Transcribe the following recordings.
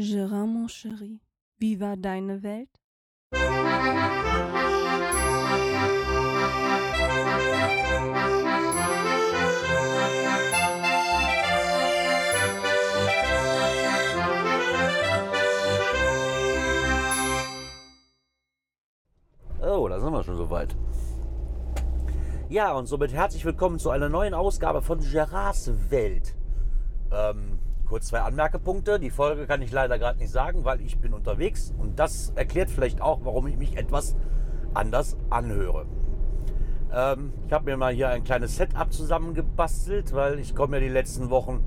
Gérard, mon chéri, wie war deine Welt? Oh, da sind wir schon soweit. Ja, und somit herzlich willkommen zu einer neuen Ausgabe von Gerards Welt. Ähm, kurz zwei Anmerkepunkte. Die Folge kann ich leider gerade nicht sagen, weil ich bin unterwegs. Und das erklärt vielleicht auch, warum ich mich etwas anders anhöre. Ähm, ich habe mir mal hier ein kleines Setup zusammengebastelt, weil ich komme ja die letzten Wochen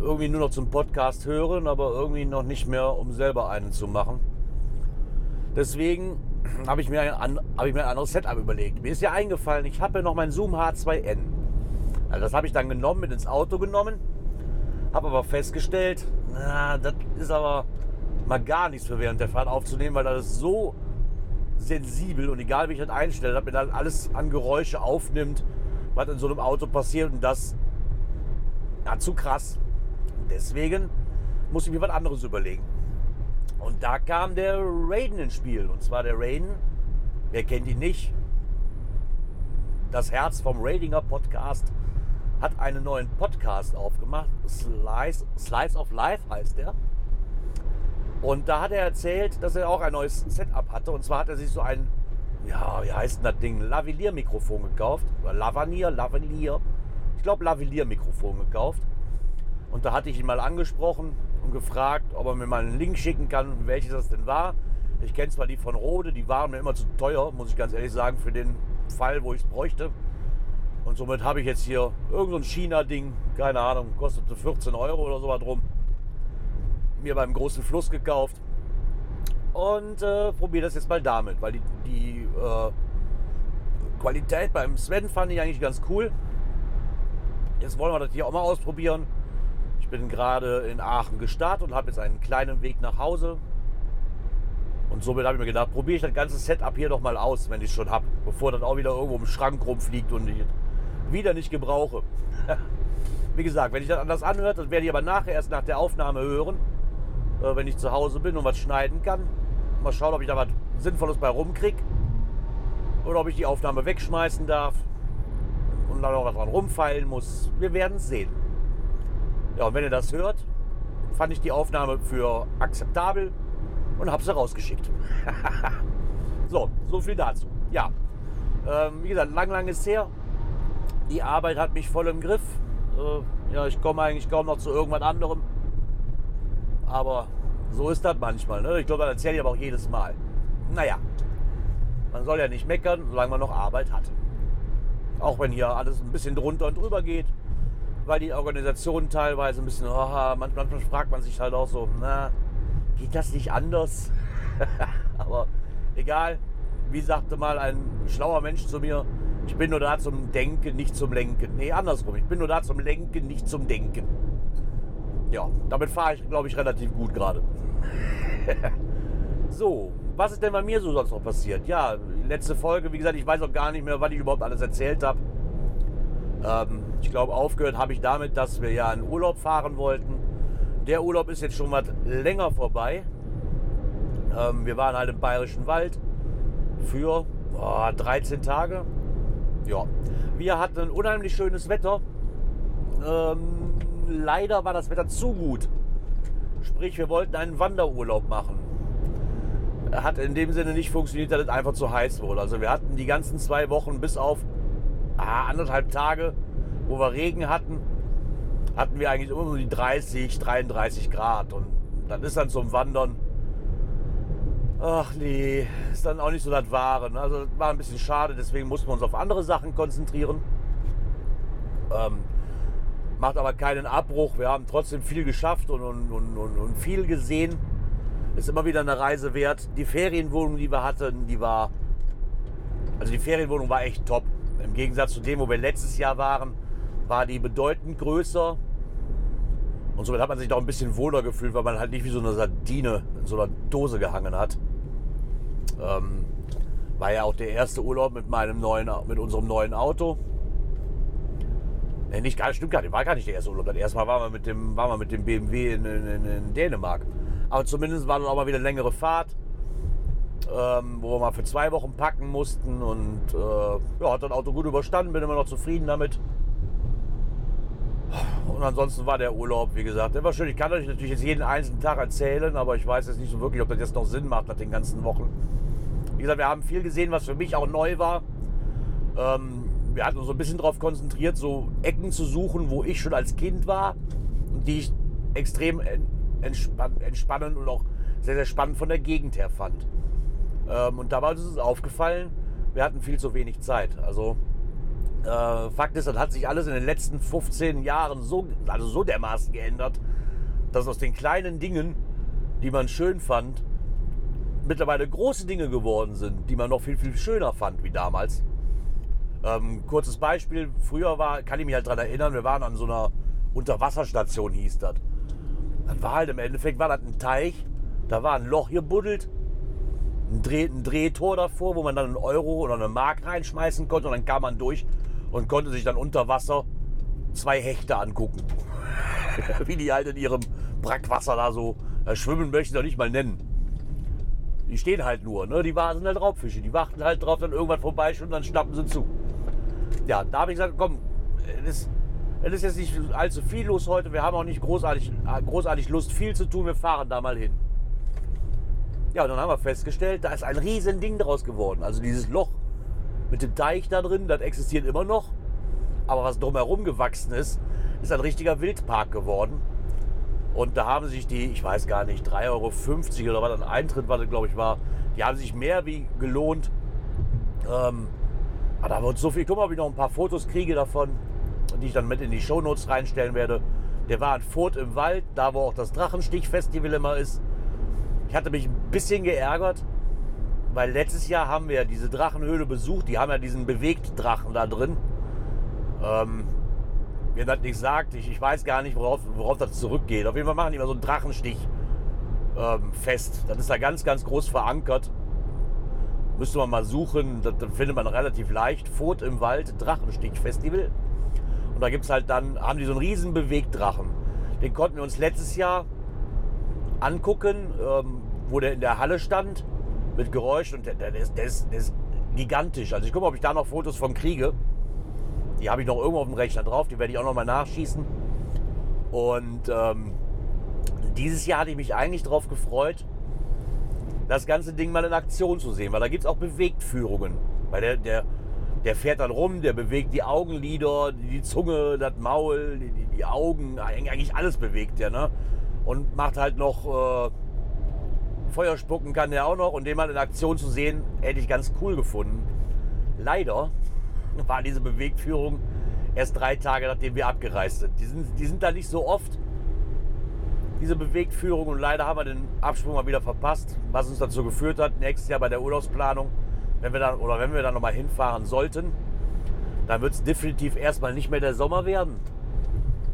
irgendwie nur noch zum Podcast hören, aber irgendwie noch nicht mehr, um selber einen zu machen. Deswegen habe ich, mir ein, hab ich mir ein anderes Setup überlegt. Mir ist ja eingefallen, ich habe ja noch mein Zoom H2N. Also das habe ich dann genommen, mit ins Auto genommen. Habe aber festgestellt, na, das ist aber mal gar nichts für während der Fahrt aufzunehmen, weil das ist so sensibel und egal wie ich das einstelle, dass mir dann alles an Geräusche aufnimmt, was in so einem Auto passiert und das ja, zu krass. Deswegen muss ich mir was anderes überlegen. Und da kam der Raiden ins Spiel. Und zwar der Raiden, wer kennt ihn nicht? Das Herz vom Raidinger Podcast hat einen neuen Podcast aufgemacht. Slice, Slice of Life heißt der. Und da hat er erzählt, dass er auch ein neues Setup hatte. Und zwar hat er sich so ein, ja, wie heißt denn das Ding? Lavalier-Mikrofon gekauft. Oder Lavanier, Lavalier. Ich glaube, Lavalier-Mikrofon gekauft. Und da hatte ich ihn mal angesprochen und gefragt, ob er mir mal einen Link schicken kann, welches das denn war. Ich kenne zwar die von Rode, die waren mir immer zu teuer, muss ich ganz ehrlich sagen, für den Fall, wo ich es bräuchte. Und somit habe ich jetzt hier irgendein so China-Ding, keine Ahnung, kostete 14 Euro oder so was drum. Mir beim großen Fluss gekauft. Und äh, probiere das jetzt mal damit, weil die, die äh, Qualität beim Sven fand ich eigentlich ganz cool. Jetzt wollen wir das hier auch mal ausprobieren bin gerade in Aachen gestartet und habe jetzt einen kleinen Weg nach Hause. Und somit habe ich mir gedacht, probiere ich das ganze Setup hier doch mal aus, wenn ich es schon habe, bevor das auch wieder irgendwo im Schrank rumfliegt und ich wieder nicht gebrauche. Wie gesagt, wenn ich das anders anhört, das werde ich aber nachher erst nach der Aufnahme hören, äh, wenn ich zu Hause bin und was schneiden kann. Mal schauen, ob ich da was Sinnvolles bei rumkriege oder ob ich die Aufnahme wegschmeißen darf und dann auch was dran rumfeilen muss. Wir werden es sehen. Ja, und wenn ihr das hört, fand ich die Aufnahme für akzeptabel und habe sie rausgeschickt. so, so viel dazu. Ja, ähm, wie gesagt, lang, lang ist her. Die Arbeit hat mich voll im Griff. Ja, ich komme eigentlich kaum noch zu irgendwas anderem. Aber so ist das manchmal. Ne? Ich glaube, das erzähle ich aber auch jedes Mal. Naja, man soll ja nicht meckern, solange man noch Arbeit hat. Auch wenn hier alles ein bisschen drunter und drüber geht weil die Organisation teilweise ein bisschen, oh, manchmal, manchmal fragt man sich halt auch so, na, geht das nicht anders? Aber egal, wie sagte mal ein schlauer Mensch zu mir, ich bin nur da zum Denken, nicht zum Lenken. Nee, andersrum, ich bin nur da zum Lenken, nicht zum Denken. Ja, damit fahre ich, glaube ich, relativ gut gerade. so, was ist denn bei mir so sonst noch passiert? Ja, letzte Folge, wie gesagt, ich weiß auch gar nicht mehr, was ich überhaupt alles erzählt habe. Ähm, ich glaube, aufgehört habe ich damit, dass wir ja in Urlaub fahren wollten. Der Urlaub ist jetzt schon mal länger vorbei. Ähm, wir waren halt im Bayerischen Wald für oh, 13 Tage. Ja, wir hatten unheimlich schönes Wetter. Ähm, leider war das Wetter zu gut. Sprich, wir wollten einen Wanderurlaub machen. Hat in dem Sinne nicht funktioniert, dass es einfach zu heiß wurde. Also wir hatten die ganzen zwei Wochen bis auf ah, anderthalb Tage, wo wir Regen hatten, hatten wir eigentlich immer nur die 30, 33 Grad. Und dann ist dann zum Wandern, ach nee, ist dann auch nicht so das Wahre. Ne? Also das war ein bisschen schade, deswegen mussten wir uns auf andere Sachen konzentrieren. Ähm, macht aber keinen Abbruch. Wir haben trotzdem viel geschafft und, und, und, und, viel gesehen. Ist immer wieder eine Reise wert. Die Ferienwohnung, die wir hatten, die war. Also die Ferienwohnung war echt top. Im Gegensatz zu dem, wo wir letztes Jahr waren, war die bedeutend größer. Und somit hat man sich doch ein bisschen wohler gefühlt, weil man halt nicht wie so eine Sardine in so einer Dose gehangen hat. Ähm, war ja auch der erste Urlaub mit meinem neuen, mit unserem neuen Auto. Nee, nicht gar, stimmt gar nicht, war gar nicht der erste Urlaub. Das erste Mal waren wir mit dem, waren wir mit dem BMW in, in, in Dänemark. Aber zumindest war dann auch mal wieder eine längere Fahrt, ähm, wo wir mal für zwei Wochen packen mussten. Und äh, ja, hat das Auto gut überstanden, bin immer noch zufrieden damit. Und ansonsten war der Urlaub, wie gesagt, der war schön. Ich kann euch natürlich jetzt jeden einzelnen Tag erzählen, aber ich weiß jetzt nicht so wirklich, ob das jetzt noch Sinn macht nach den ganzen Wochen. Wie gesagt, wir haben viel gesehen, was für mich auch neu war. Ähm, wir hatten uns so ein bisschen darauf konzentriert, so Ecken zu suchen, wo ich schon als Kind war und die ich extrem entspann entspannend und auch sehr, sehr spannend von der Gegend her fand. Ähm, und dabei ist es aufgefallen, wir hatten viel zu wenig Zeit. Also äh, Fakt ist, das hat sich alles in den letzten 15 Jahren so, also so dermaßen geändert, dass aus den kleinen Dingen, die man schön fand, mittlerweile große Dinge geworden sind, die man noch viel, viel schöner fand wie damals. Ähm, kurzes Beispiel, früher war, kann ich mich halt daran erinnern, wir waren an so einer Unterwasserstation, hieß das. Das war halt im Endeffekt, war das ein Teich, da war ein Loch gebuddelt, ein, Dreh, ein Drehtor davor, wo man dann einen Euro oder eine Mark reinschmeißen konnte und dann kam man durch und konnte sich dann unter Wasser zwei Hechte angucken. Wie die halt in ihrem Brackwasser da so äh, schwimmen möchten, doch nicht mal nennen. Die stehen halt nur, ne? Die sind halt Raubfische. Die warten halt drauf, dann irgendwann vorbei und dann schnappen sie zu. Ja, da habe ich gesagt, komm, es ist, jetzt nicht allzu viel los heute. Wir haben auch nicht großartig, großartig Lust, viel zu tun. Wir fahren da mal hin. Ja, und dann haben wir festgestellt, da ist ein riesen Ding draus geworden. Also dieses Loch mit dem Teich da drin, das existiert immer noch. Aber was drumherum gewachsen ist, ist ein richtiger Wildpark geworden. Und da haben sich die, ich weiß gar nicht, 3,50 Euro oder was ein Eintritt, was glaube ich war, die haben sich mehr wie gelohnt. Ähm, aber da wird so viel. Guck mal, ob ich noch ein paar Fotos kriege davon, die ich dann mit in die Shownotes reinstellen werde. Der war in Furt im Wald, da wo auch das Drachenstich-Festival immer ist. Ich hatte mich ein bisschen geärgert, weil letztes Jahr haben wir diese Drachenhöhle besucht. Die haben ja diesen Bewegtdrachen da drin. Ähm, mir das nicht sagt, ich, ich weiß gar nicht, worauf, worauf das zurückgeht. Auf jeden Fall machen die immer so einen Drachenstich ähm, fest. Das ist da ganz, ganz groß verankert. Müsste man mal suchen, das, das findet man relativ leicht. Furt im Wald, Drachenstich-Festival. Und da gibt es halt dann, haben die so einen riesen Bewegtdrachen. Den konnten wir uns letztes Jahr angucken, ähm, wo der in der Halle stand mit Geräusch und der, ist, der, ist, der ist gigantisch. Also ich gucke, ob ich da noch Fotos von kriege. Die habe ich noch irgendwo auf dem Rechner drauf, die werde ich auch noch mal nachschießen. Und ähm, dieses Jahr hatte ich mich eigentlich darauf gefreut, das ganze Ding mal in Aktion zu sehen, weil da gibt es auch Bewegtführungen. Weil der, der, der fährt dann rum, der bewegt die Augenlider, die Zunge, das Maul, die, die Augen, eigentlich alles bewegt der, ne? Und macht halt noch äh, Feuer spucken kann der auch noch und den mal in Aktion zu sehen, hätte ich ganz cool gefunden. Leider war diese Bewegtführung erst drei Tage nachdem wir abgereist sind. Die sind, die sind da nicht so oft, diese Bewegtführung und leider haben wir den Absprung mal wieder verpasst, was uns dazu geführt hat, nächstes Jahr bei der Urlaubsplanung, wenn wir dann, oder wenn wir dann nochmal hinfahren sollten, dann wird es definitiv erstmal nicht mehr der Sommer werden,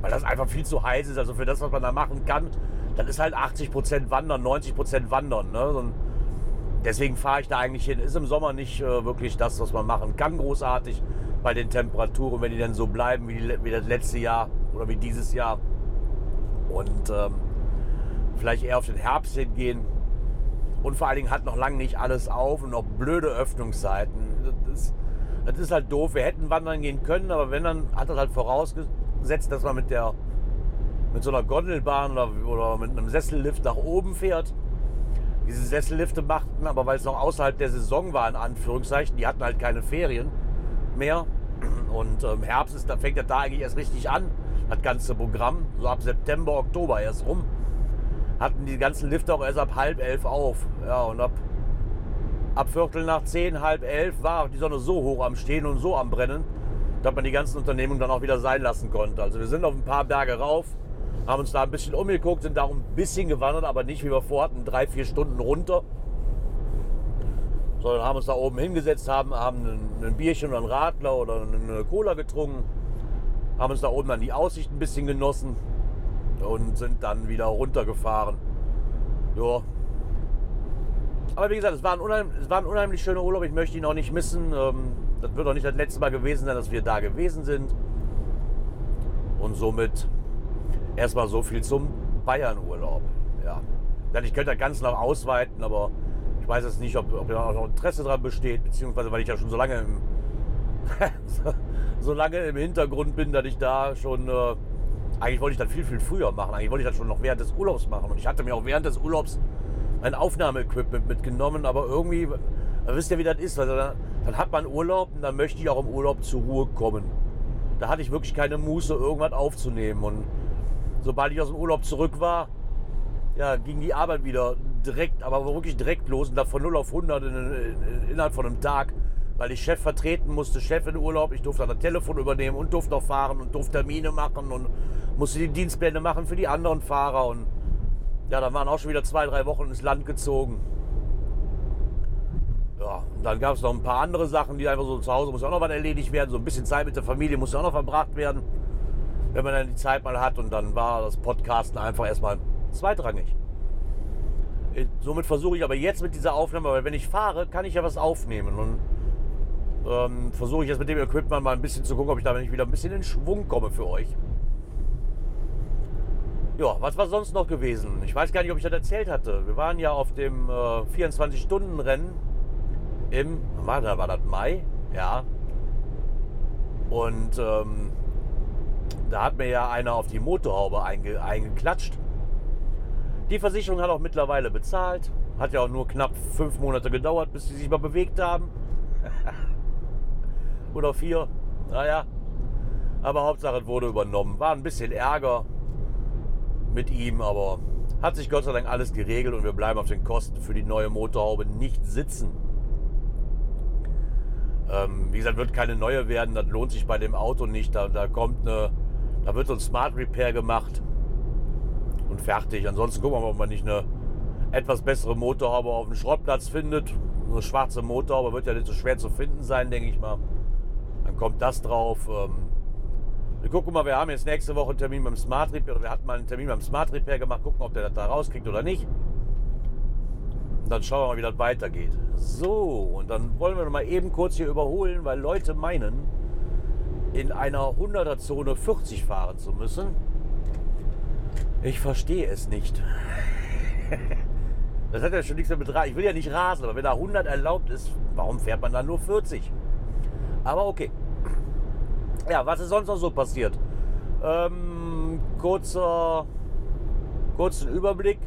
weil das einfach viel zu heiß ist. Also für das, was man da machen kann, dann ist halt 80 Prozent Wandern, 90 Prozent Wandern. Ne? Und deswegen fahre ich da eigentlich hin. Ist im Sommer nicht äh, wirklich das, was man machen kann, großartig bei den Temperaturen, wenn die dann so bleiben wie, die, wie das letzte Jahr oder wie dieses Jahr. Und ähm, vielleicht eher auf den Herbst hingehen. Und vor allen Dingen hat noch lange nicht alles auf und noch blöde Öffnungszeiten. Das ist, das ist halt doof. Wir hätten wandern gehen können, aber wenn, dann hat das halt vorausgesetzt, dass man mit der mit so einer Gondelbahn oder, oder mit einem Sessellift nach oben fährt. Diese Sessellifte machten, aber weil es noch außerhalb der Saison war, in Anführungszeichen, die hatten halt keine Ferien mehr. Und im ähm, Herbst ist, da fängt ja da eigentlich erst richtig an, das ganze Programm. So ab September, Oktober erst rum. Hatten die ganzen Lifte auch erst ab halb elf auf. Ja, und ab, ab Viertel nach zehn, halb elf war die Sonne so hoch am Stehen und so am Brennen, dass man die ganzen Unternehmungen dann auch wieder sein lassen konnte. Also wir sind auf ein paar Berge rauf, haben uns da ein bisschen umgeguckt, sind darum ein bisschen gewandert, aber nicht wie wir vorhatten, drei, vier Stunden runter. Sondern haben uns da oben hingesetzt, haben, haben ein, Bierchen oder ein Radler oder eine Cola getrunken, haben uns da oben dann die Aussicht ein bisschen genossen und sind dann wieder runtergefahren. Ja. Aber wie gesagt, es war, ein unheimlich, es war ein unheimlich schöner Urlaub. Ich möchte ihn auch nicht missen. Ähm, das wird auch nicht das letzte Mal gewesen sein, dass wir da gewesen sind. Und somit erstmal so viel zum Bayern-Urlaub. Ja. Ich könnte das Ganze noch ausweiten, aber ich weiß jetzt nicht, ob, ob da noch Interesse daran besteht, beziehungsweise weil ich ja schon so lange im, so lange im Hintergrund bin, dass ich da schon, äh, eigentlich wollte ich das viel, viel früher machen. Eigentlich wollte ich das schon noch während des Urlaubs machen. Und ich hatte mir auch während des Urlaubs ein Aufnahmeequipment mitgenommen, aber irgendwie, wisst ihr, wie das ist, also dann, dann hat man Urlaub und dann möchte ich auch im Urlaub zur Ruhe kommen. Da hatte ich wirklich keine Muße, irgendwas aufzunehmen. Und sobald ich aus dem Urlaub zurück war, ja, ging die Arbeit wieder direkt, aber wirklich direkt los und da von 0 auf 100 in, in, innerhalb von einem Tag, weil ich Chef vertreten musste, Chef in Urlaub, ich durfte dann das Telefon übernehmen und durfte noch fahren und durfte Termine machen und musste die Dienstpläne machen für die anderen Fahrer und ja, dann waren auch schon wieder zwei, drei Wochen ins Land gezogen. Ja, und dann gab es noch ein paar andere Sachen, die einfach so zu Hause muss auch noch was erledigt werden, so ein bisschen Zeit mit der Familie muss auch noch verbracht werden, wenn man dann die Zeit mal hat und dann war das Podcasten einfach erstmal zweitrangig. Äh, somit versuche ich aber jetzt mit dieser Aufnahme, weil wenn ich fahre, kann ich ja was aufnehmen. Und ähm, versuche ich jetzt mit dem Equipment mal ein bisschen zu gucken, ob ich da nicht wieder ein bisschen in Schwung komme für euch. Ja, was war sonst noch gewesen? Ich weiß gar nicht, ob ich das erzählt hatte. Wir waren ja auf dem äh, 24-Stunden-Rennen im, war, das Mai? Ja. Und ähm, da hat mir ja einer auf die Motorhaube einge, eingeklatscht. Die Versicherung hat auch mittlerweile bezahlt. Hat ja auch nur knapp fünf Monate gedauert, bis sie sich mal bewegt haben. Oder vier. Naja. Aber Hauptsache es wurde übernommen. War ein bisschen Ärger mit ihm, aber hat sich Gott sei Dank alles geregelt und wir bleiben auf den Kosten für die neue Motorhaube nicht sitzen. Ähm, wie gesagt, wird keine neue werden, das lohnt sich bei dem Auto nicht. Da, da kommt eine, da wird so ein Smart Repair gemacht und fertig. Ansonsten gucken wir mal, ob man nicht eine etwas bessere Motorhaube auf dem Schrottplatz findet. Eine schwarze Motorhaube wird ja nicht so schwer zu finden sein, denke ich mal. Dann kommt das drauf. Ähm, wir gucken mal, wir haben jetzt nächste Woche einen Termin beim Smart Repair. Wir hatten mal einen Termin beim Smart Repair gemacht. Gucken, ob der das da rauskriegt oder nicht. Und dann schauen wir mal, wie das weitergeht. So, und dann wollen wir mal eben kurz hier überholen, weil Leute meinen, in einer 100er Zone 40 fahren zu müssen. Ich verstehe es nicht. Das hat ja schon nichts damit Ich will ja nicht rasen, aber wenn da 100 erlaubt ist, warum fährt man dann nur 40? Aber okay. Ja, was ist sonst noch so passiert? Ähm, kurzer, kurzen Überblick.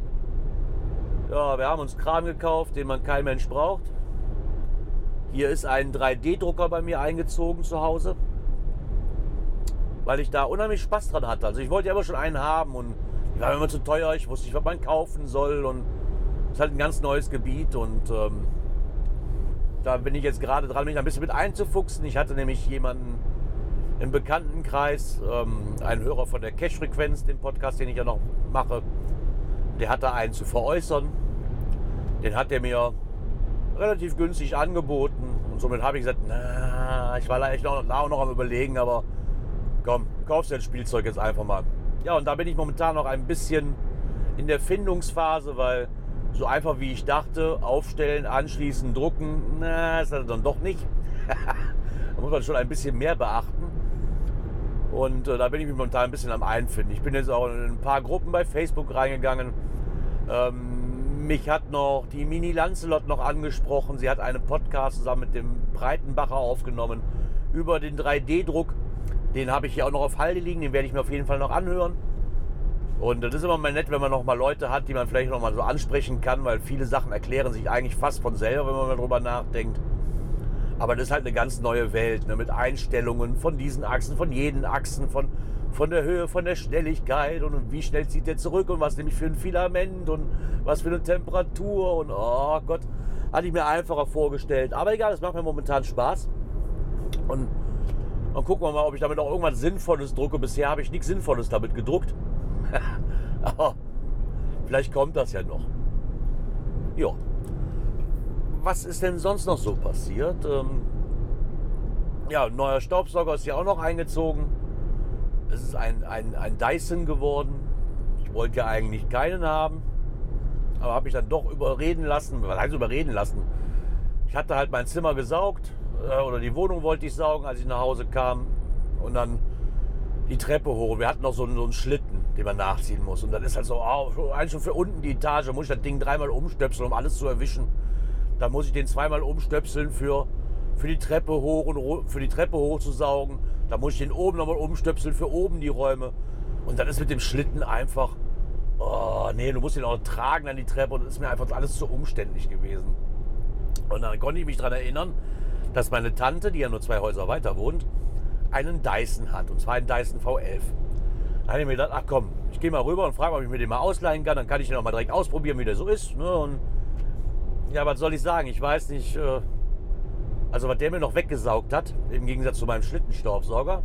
Ja, wir haben uns Kram gekauft, den man kein Mensch braucht. Hier ist ein 3D-Drucker bei mir eingezogen zu Hause, weil ich da unheimlich Spaß dran hatte. Also ich wollte ja immer schon einen haben und die war immer zu teuer. Ich wusste nicht, was man kaufen soll und es ist halt ein ganz neues Gebiet und ähm, da bin ich jetzt gerade dran, mich ein bisschen mit einzufuchsen. Ich hatte nämlich jemanden im Bekanntenkreis, ähm, einen Hörer von der Cash-Frequenz, den Podcast, den ich ja noch mache, der hatte einen zu veräußern. Den hat er mir relativ günstig angeboten und somit habe ich gesagt, na, ich war echt noch, auch noch am überlegen, aber komm, kaufst du das Spielzeug jetzt einfach mal. Ja, und da bin ich momentan noch ein bisschen in der Findungsphase, weil so einfach wie ich dachte, aufstellen, anschließen, drucken, na, ist das dann doch nicht. da muss man schon ein bisschen mehr beachten. Und äh, da bin ich mich momentan ein bisschen am Einfinden. Ich bin jetzt auch in ein paar Gruppen bei Facebook reingegangen. Ähm, mich hat noch die Mini Lancelot noch angesprochen. Sie hat einen Podcast zusammen mit dem Breitenbacher aufgenommen über den 3D-Druck. Den habe ich hier auch noch auf Halde liegen, den werde ich mir auf jeden Fall noch anhören. Und das ist immer mal nett, wenn man noch mal Leute hat, die man vielleicht noch mal so ansprechen kann, weil viele Sachen erklären sich eigentlich fast von selber, wenn man mal drüber nachdenkt. Aber das ist halt eine ganz neue Welt, ne, mit Einstellungen von diesen Achsen, von jeden Achsen, von, von der Höhe, von der Schnelligkeit und wie schnell zieht der zurück und was nämlich für ein Filament und was für eine Temperatur und oh Gott, hatte ich mir einfacher vorgestellt. Aber egal, es macht mir momentan Spaß. Und dann gucken wir mal, ob ich damit auch irgendwas Sinnvolles drucke. Bisher habe ich nichts Sinnvolles damit gedruckt. Aber vielleicht kommt das ja noch. Ja. Was ist denn sonst noch so passiert? Ähm, ja, neuer Staubsauger ist ja auch noch eingezogen. Es ist ein, ein, ein Dyson geworden. Ich wollte ja eigentlich keinen haben. Aber habe ich dann doch überreden lassen. Was heißt überreden lassen? Ich hatte halt mein Zimmer gesaugt äh, oder die Wohnung wollte ich saugen, als ich nach Hause kam. Und dann die Treppe hoch. Wir hatten noch so einen, so einen Schlitten. den man nachziehen muss. Und dann ist halt so, oh, eigentlich schon für unten die Etage, muss ich das Ding dreimal umstöpseln, um alles zu erwischen. Dann muss ich den zweimal umstöpseln für, für die Treppe hoch und für die Treppe hoch zu saugen. Dann muss ich den oben nochmal umstöpseln für oben die Räume. Und dann ist mit dem Schlitten einfach, oh nee, du musst ihn auch tragen an die Treppe und das ist mir einfach alles zu umständlich gewesen. Und dann konnte ich mich daran erinnern, dass meine Tante, die ja nur zwei Häuser weiter wohnt, einen Dyson hat. Und zwar einen Dyson V11. Da habe ich mir gedacht, ach komm, ich gehe mal rüber und frage, ob ich mir den mal ausleihen kann. Dann kann ich den auch mal direkt ausprobieren, wie der so ist. Ne? Und ja, was soll ich sagen? Ich weiß nicht, äh, also was der mir noch weggesaugt hat, im Gegensatz zu meinem Schlittenstaubsauger.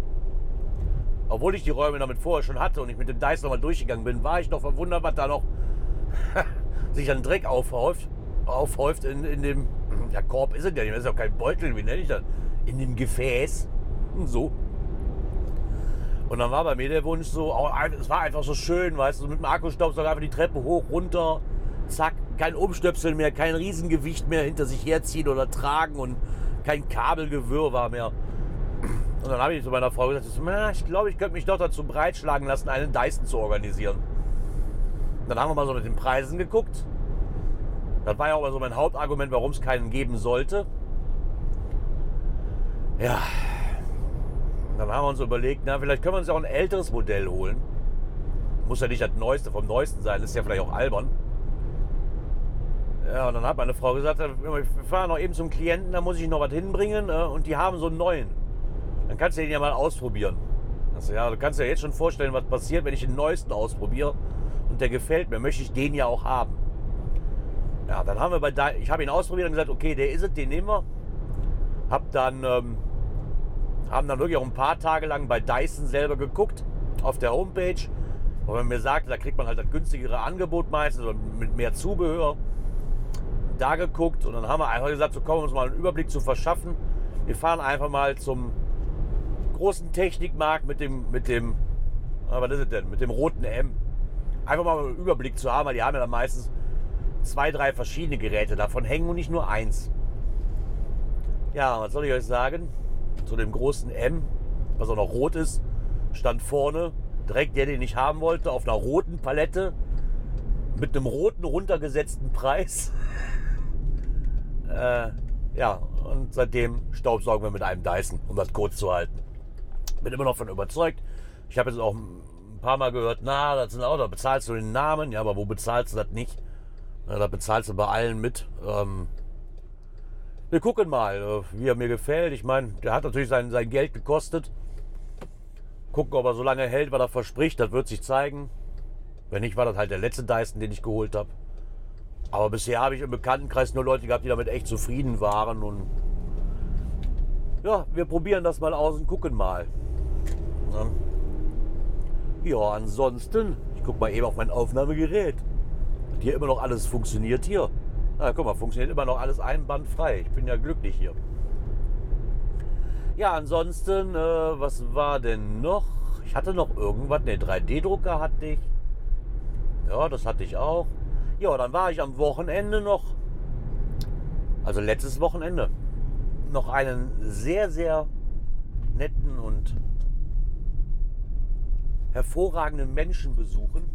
Obwohl ich die Räume damit vorher schon hatte und ich mit dem Dyson nochmal durchgegangen bin, war ich noch verwundert, was da noch sich an Dreck aufhäuft, aufhäuft in, in dem, ja Korb ist es ja nicht, das ist ja kein Beutel, wie nenne ich das? In dem Gefäß. So. Und dann war bei mir der Wunsch so, es war einfach so schön, weißt du, mit dem Akkustaubsauger einfach die Treppe hoch, runter, zack, kein Umstöpseln mehr, kein Riesengewicht mehr hinter sich herziehen oder tragen und kein Kabelgewirr war mehr. Und dann habe ich zu meiner Frau gesagt, ich glaube, ich könnte mich doch dazu breitschlagen lassen, einen Dyson zu organisieren. Dann haben wir mal so mit den Preisen geguckt. Das war ja auch mal so mein Hauptargument, warum es keinen geben sollte. Ja, dann haben wir uns überlegt, na, vielleicht können wir uns auch ein älteres Modell holen. Muss ja nicht das Neueste vom Neuesten sein, ist ja vielleicht auch albern. Ja, und dann hat meine Frau gesagt, wir fahren noch eben zum Klienten, da muss ich noch was hinbringen äh, und die haben so einen neuen. Dann kannst du den ja mal ausprobieren. Also, ja, du kannst dir jetzt schon vorstellen, was passiert, wenn ich den neuesten ausprobiere und der gefällt mir, möchte ich den ja auch haben. Ja, dann haben wir bei, ich habe ihn ausprobiert und gesagt, okay, der ist es, den nehmen wir. Hab dann ähm, haben dann wirklich auch ein paar Tage lang bei Dyson selber geguckt auf der Homepage. Und wenn mir sagt, da kriegt man halt das günstigere Angebot meistens mit mehr Zubehör. Da geguckt und dann haben wir einfach gesagt, so kommen wir uns mal einen Überblick zu verschaffen. Wir fahren einfach mal zum großen Technikmarkt mit dem, mit dem, was ist es denn, mit dem roten M. Einfach mal einen Überblick zu haben, weil die haben ja dann meistens zwei, drei verschiedene Geräte. Davon hängen und nicht nur eins. Ja, was soll ich euch sagen? zu dem großen M, was auch noch rot ist, stand vorne direkt der, den ich haben wollte, auf einer roten Palette mit einem roten runtergesetzten Preis. äh, ja, und seitdem staubsaugen wir mit einem Dyson, um das kurz zu halten. Bin immer noch von überzeugt. Ich habe jetzt auch ein paar Mal gehört, na, das sind da bezahlst du den Namen. Ja, aber wo bezahlst du das nicht? Na, da bezahlst du bei allen mit. Ähm, wir gucken mal, äh, wie er mir gefällt. Ich meine, der hat natürlich sein, sein Geld gekostet. Gucken, ob er so lange hält, was er verspricht. Das wird sich zeigen. Wenn nicht, war das halt der letzte Dyson, den ich geholt habe. Aber bisher habe ich im Bekanntenkreis nur Leute gehabt, die damit echt zufrieden waren. Und ja, wir probieren das mal aus und gucken mal. Ja, ansonsten, ich gucke mal eben auf mein Aufnahmegerät. Hat hier immer noch alles funktioniert hier. Na, guck mal, funktioniert immer noch alles einbandfrei. Ich bin ja glücklich hier. Ja, ansonsten, äh, was war denn noch? Ich hatte noch irgendwas. Ne, 3D-Drucker hatte ich. Ja, das hatte ich auch. Ja, dann war ich am Wochenende noch, also letztes Wochenende, noch einen sehr, sehr netten und hervorragenden Menschen besuchen.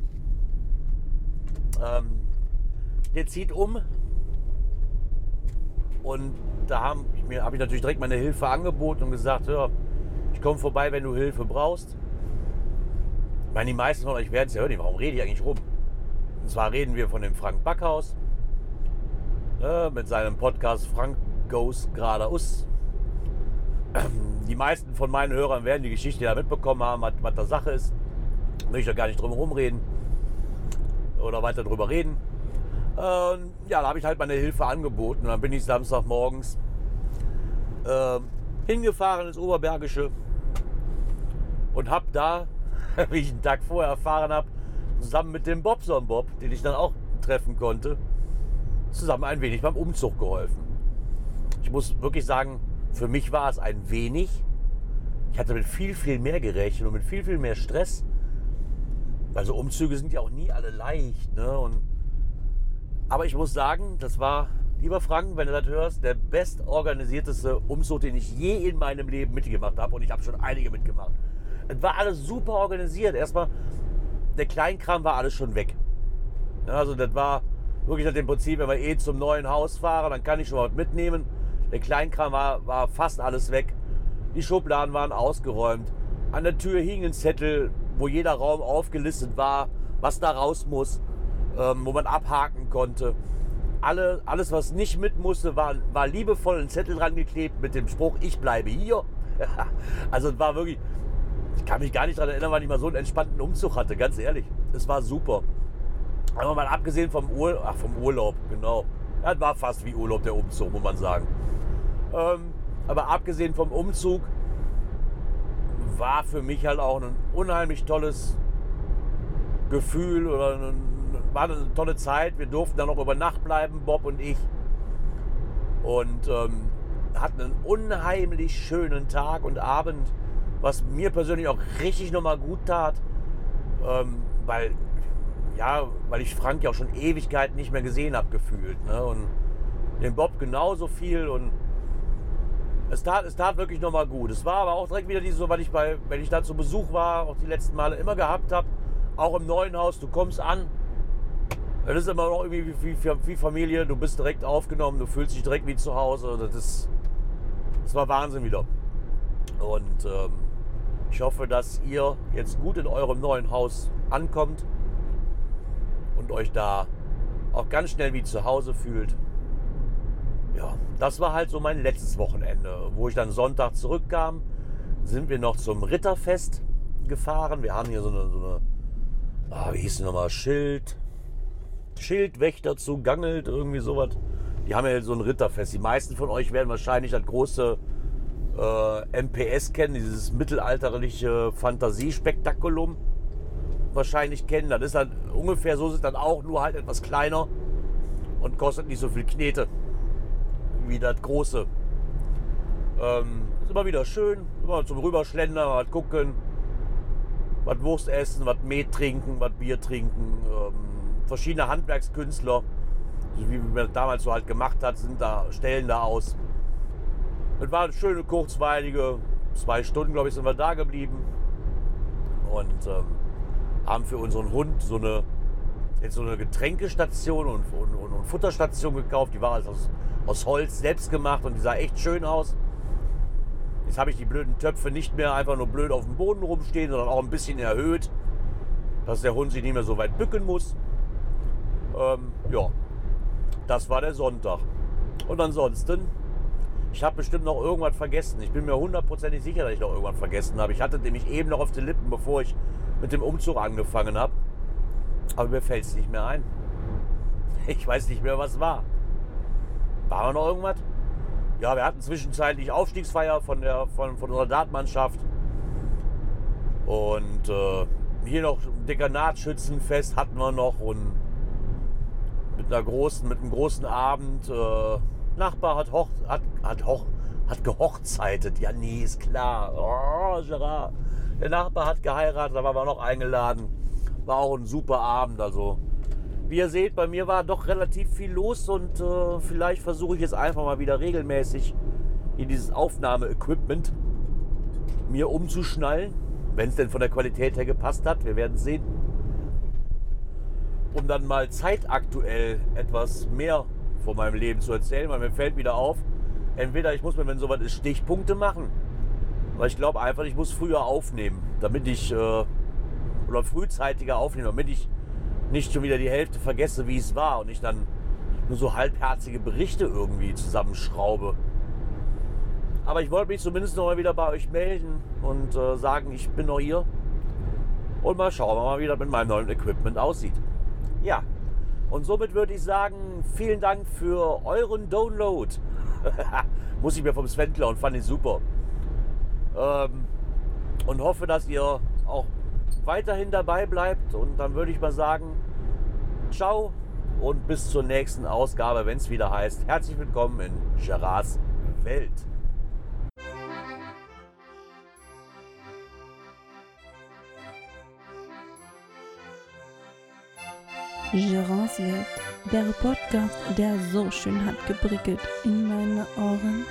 Ähm, der zieht um und da habe ich, hab ich natürlich direkt meine Hilfe angeboten und gesagt, hör, ich komme vorbei, wenn du Hilfe brauchst. Ich meine, die meisten von euch werden es ja hören, warum rede ich eigentlich rum? Und zwar reden wir von dem Frank Backhaus äh, mit seinem Podcast Frank Goes geradeaus. Die meisten von meinen Hörern werden die Geschichte ja mitbekommen haben, was, was da Sache ist. Möchte ich ja gar nicht drum herum reden oder weiter drüber reden. Ähm, ja, da habe ich halt meine Hilfe angeboten. Und dann bin ich Samstagmorgens äh, hingefahren ins Oberbergische und habe da, wie ich einen Tag vorher erfahren habe, zusammen mit dem Bobson Bob, den ich dann auch treffen konnte, zusammen ein wenig beim Umzug geholfen. Ich muss wirklich sagen, für mich war es ein wenig. Ich hatte mit viel, viel mehr gerechnet und mit viel, viel mehr Stress. Weil so Umzüge sind ja auch nie alle leicht. Ne? Und aber ich muss sagen, das war, lieber Frank, wenn du das hörst, der bestorganisierteste Umzug, den ich je in meinem Leben mitgemacht habe. Und ich habe schon einige mitgemacht. Es war alles super organisiert. Erstmal der Kleinkram war alles schon weg. Also das war wirklich nach dem Prinzip, wenn wir eh zum neuen Haus fahren, dann kann ich schon mal was mitnehmen. Der Kleinkram war, war fast alles weg. Die Schubladen waren ausgeräumt. An der Tür hing ein Zettel, wo jeder Raum aufgelistet war, was da raus muss, ähm, wo man abhaken konnte. Alle, alles, was nicht mit musste, war, war liebevoll ein Zettel dran geklebt mit dem Spruch, ich bleibe hier. also es war wirklich, ich kann mich gar nicht daran erinnern, wann ich mal so einen entspannten Umzug hatte, ganz ehrlich. Es war super. Aber mal abgesehen vom, Ur Ach, vom Urlaub, genau. Das war fast wie Urlaub der Umzug, muss man sagen. Ähm, aber abgesehen vom Umzug war für mich halt auch ein unheimlich tolles Gefühl oder war eine tolle Zeit. Wir durften dann noch über Nacht bleiben, Bob und ich. Und ähm, hatten einen unheimlich schönen Tag und Abend, was mir persönlich auch richtig nochmal gut tat. Ähm, weil, ja, weil ich Frank ja auch schon Ewigkeiten nicht mehr gesehen habe, gefühlt. Ne? Und den Bob genauso viel und es tat, es tat wirklich nochmal gut. Es war aber auch direkt wieder so, weil ich bei, wenn ich da zu Besuch war, auch die letzten Male immer gehabt habe, auch im neuen Haus, du kommst an, das ist immer noch irgendwie wie, wie, wie, Familie, du bist direkt aufgenommen, du fühlst dich direkt wie zu Hause. Das, das war Wahnsinn wieder. Und ähm, ich hoffe, dass ihr jetzt gut in eurem neuen Haus ankommt und euch da auch ganz schnell wie zu Hause fühlt ja, das war halt so mein letztes Wochenende. Wo ich dann Sonntag zurückkam, sind wir noch zum Ritterfest gefahren. Wir haben hier so eine, so eine ah, wie hieß die nochmal, Schild, Schildwächter zu Gangelt, irgendwie sowas. Die haben ja so ein Ritterfest. Die meisten von euch werden wahrscheinlich das große äh, MPS kennen, dieses mittelalterliche Fantasiespektakulum wahrscheinlich kennen. Das ist dann ungefähr so, ist dann auch nur halt etwas kleiner und kostet nicht so viel Knete wie das große. Ähm, ist immer wieder schön, immer zum Rüberschlendern, was gucken, was Wurst essen, was Met trinken, was Bier trinken. Ähm, verschiedene Handwerkskünstler, wie man das damals so halt gemacht hat, sind da, stellen da aus. Es war eine schöne, kurzweilige, zwei Stunden, glaube ich, sind wir da geblieben. Und ähm, haben für unseren Hund so eine, jetzt so eine Getränkestation und, und, und, und Futterstation gekauft. Die war also aus, aus Holz selbst gemacht und die sah echt schön aus. Jetzt habe ich die blöden Töpfe nicht mehr einfach nur blöd auf dem Boden rumstehen, sondern auch ein bisschen erhöht, dass der Hund sich nicht mehr so weit bücken muss. Ähm, ja, das war der Sonntag. Und ansonsten, ich habe bestimmt noch irgendwas vergessen. Ich bin mir hundertprozentig sicher, dass ich noch irgendwas vergessen habe. Ich hatte nämlich eben noch auf den Lippen, bevor ich mit dem Umzug angefangen habe. Aber mir fällt es nicht mehr ein. Ich weiß nicht mehr, was war. War noch irgendwas? Ja, wir hatten zwischenzeitlich Aufstiegsfeier von, der, von, von unserer Dartmannschaft. Und äh, hier noch Dekanatsschützenfest hatten wir noch und mit einer großen, mit einem großen Abend. Äh, Nachbar hat, hoch, hat, hat, hoch, hat gehochzeitet. Ja, nee, ist klar. Oh, Gerard. Der Nachbar hat geheiratet, da waren wir noch eingeladen. War auch ein super Abend. Also wie ihr seht, bei mir war doch relativ viel los und äh, vielleicht versuche ich jetzt einfach mal wieder regelmäßig in dieses Aufnahmeequipment mir umzuschnallen, wenn es denn von der Qualität her gepasst hat. Wir werden sehen. Um dann mal zeitaktuell etwas mehr von meinem Leben zu erzählen, weil mir fällt wieder auf, entweder ich muss mir, wenn sowas ist, Stichpunkte machen, weil ich glaube einfach, ich muss früher aufnehmen, damit ich, äh, oder frühzeitiger aufnehmen, damit ich nicht schon wieder die Hälfte vergesse, wie es war und ich dann nur so halbherzige Berichte irgendwie zusammenschraube. Aber ich wollte mich zumindest noch mal wieder bei euch melden und äh, sagen, ich bin noch hier. Und mal schauen wie das mit meinem neuen Equipment aussieht. Ja, und somit würde ich sagen, vielen Dank für euren Download. Muss ich mir vom Sven klauen, fand ich super. Ähm, und hoffe, dass ihr auch weiterhin dabei bleibt. Und dann würde ich mal sagen, ciao und bis zur nächsten Ausgabe, wenn es wieder heißt, herzlich willkommen in Gerards Welt. Gerards Welt, der Podcast, der so schön hat geprickelt in meine Ohren.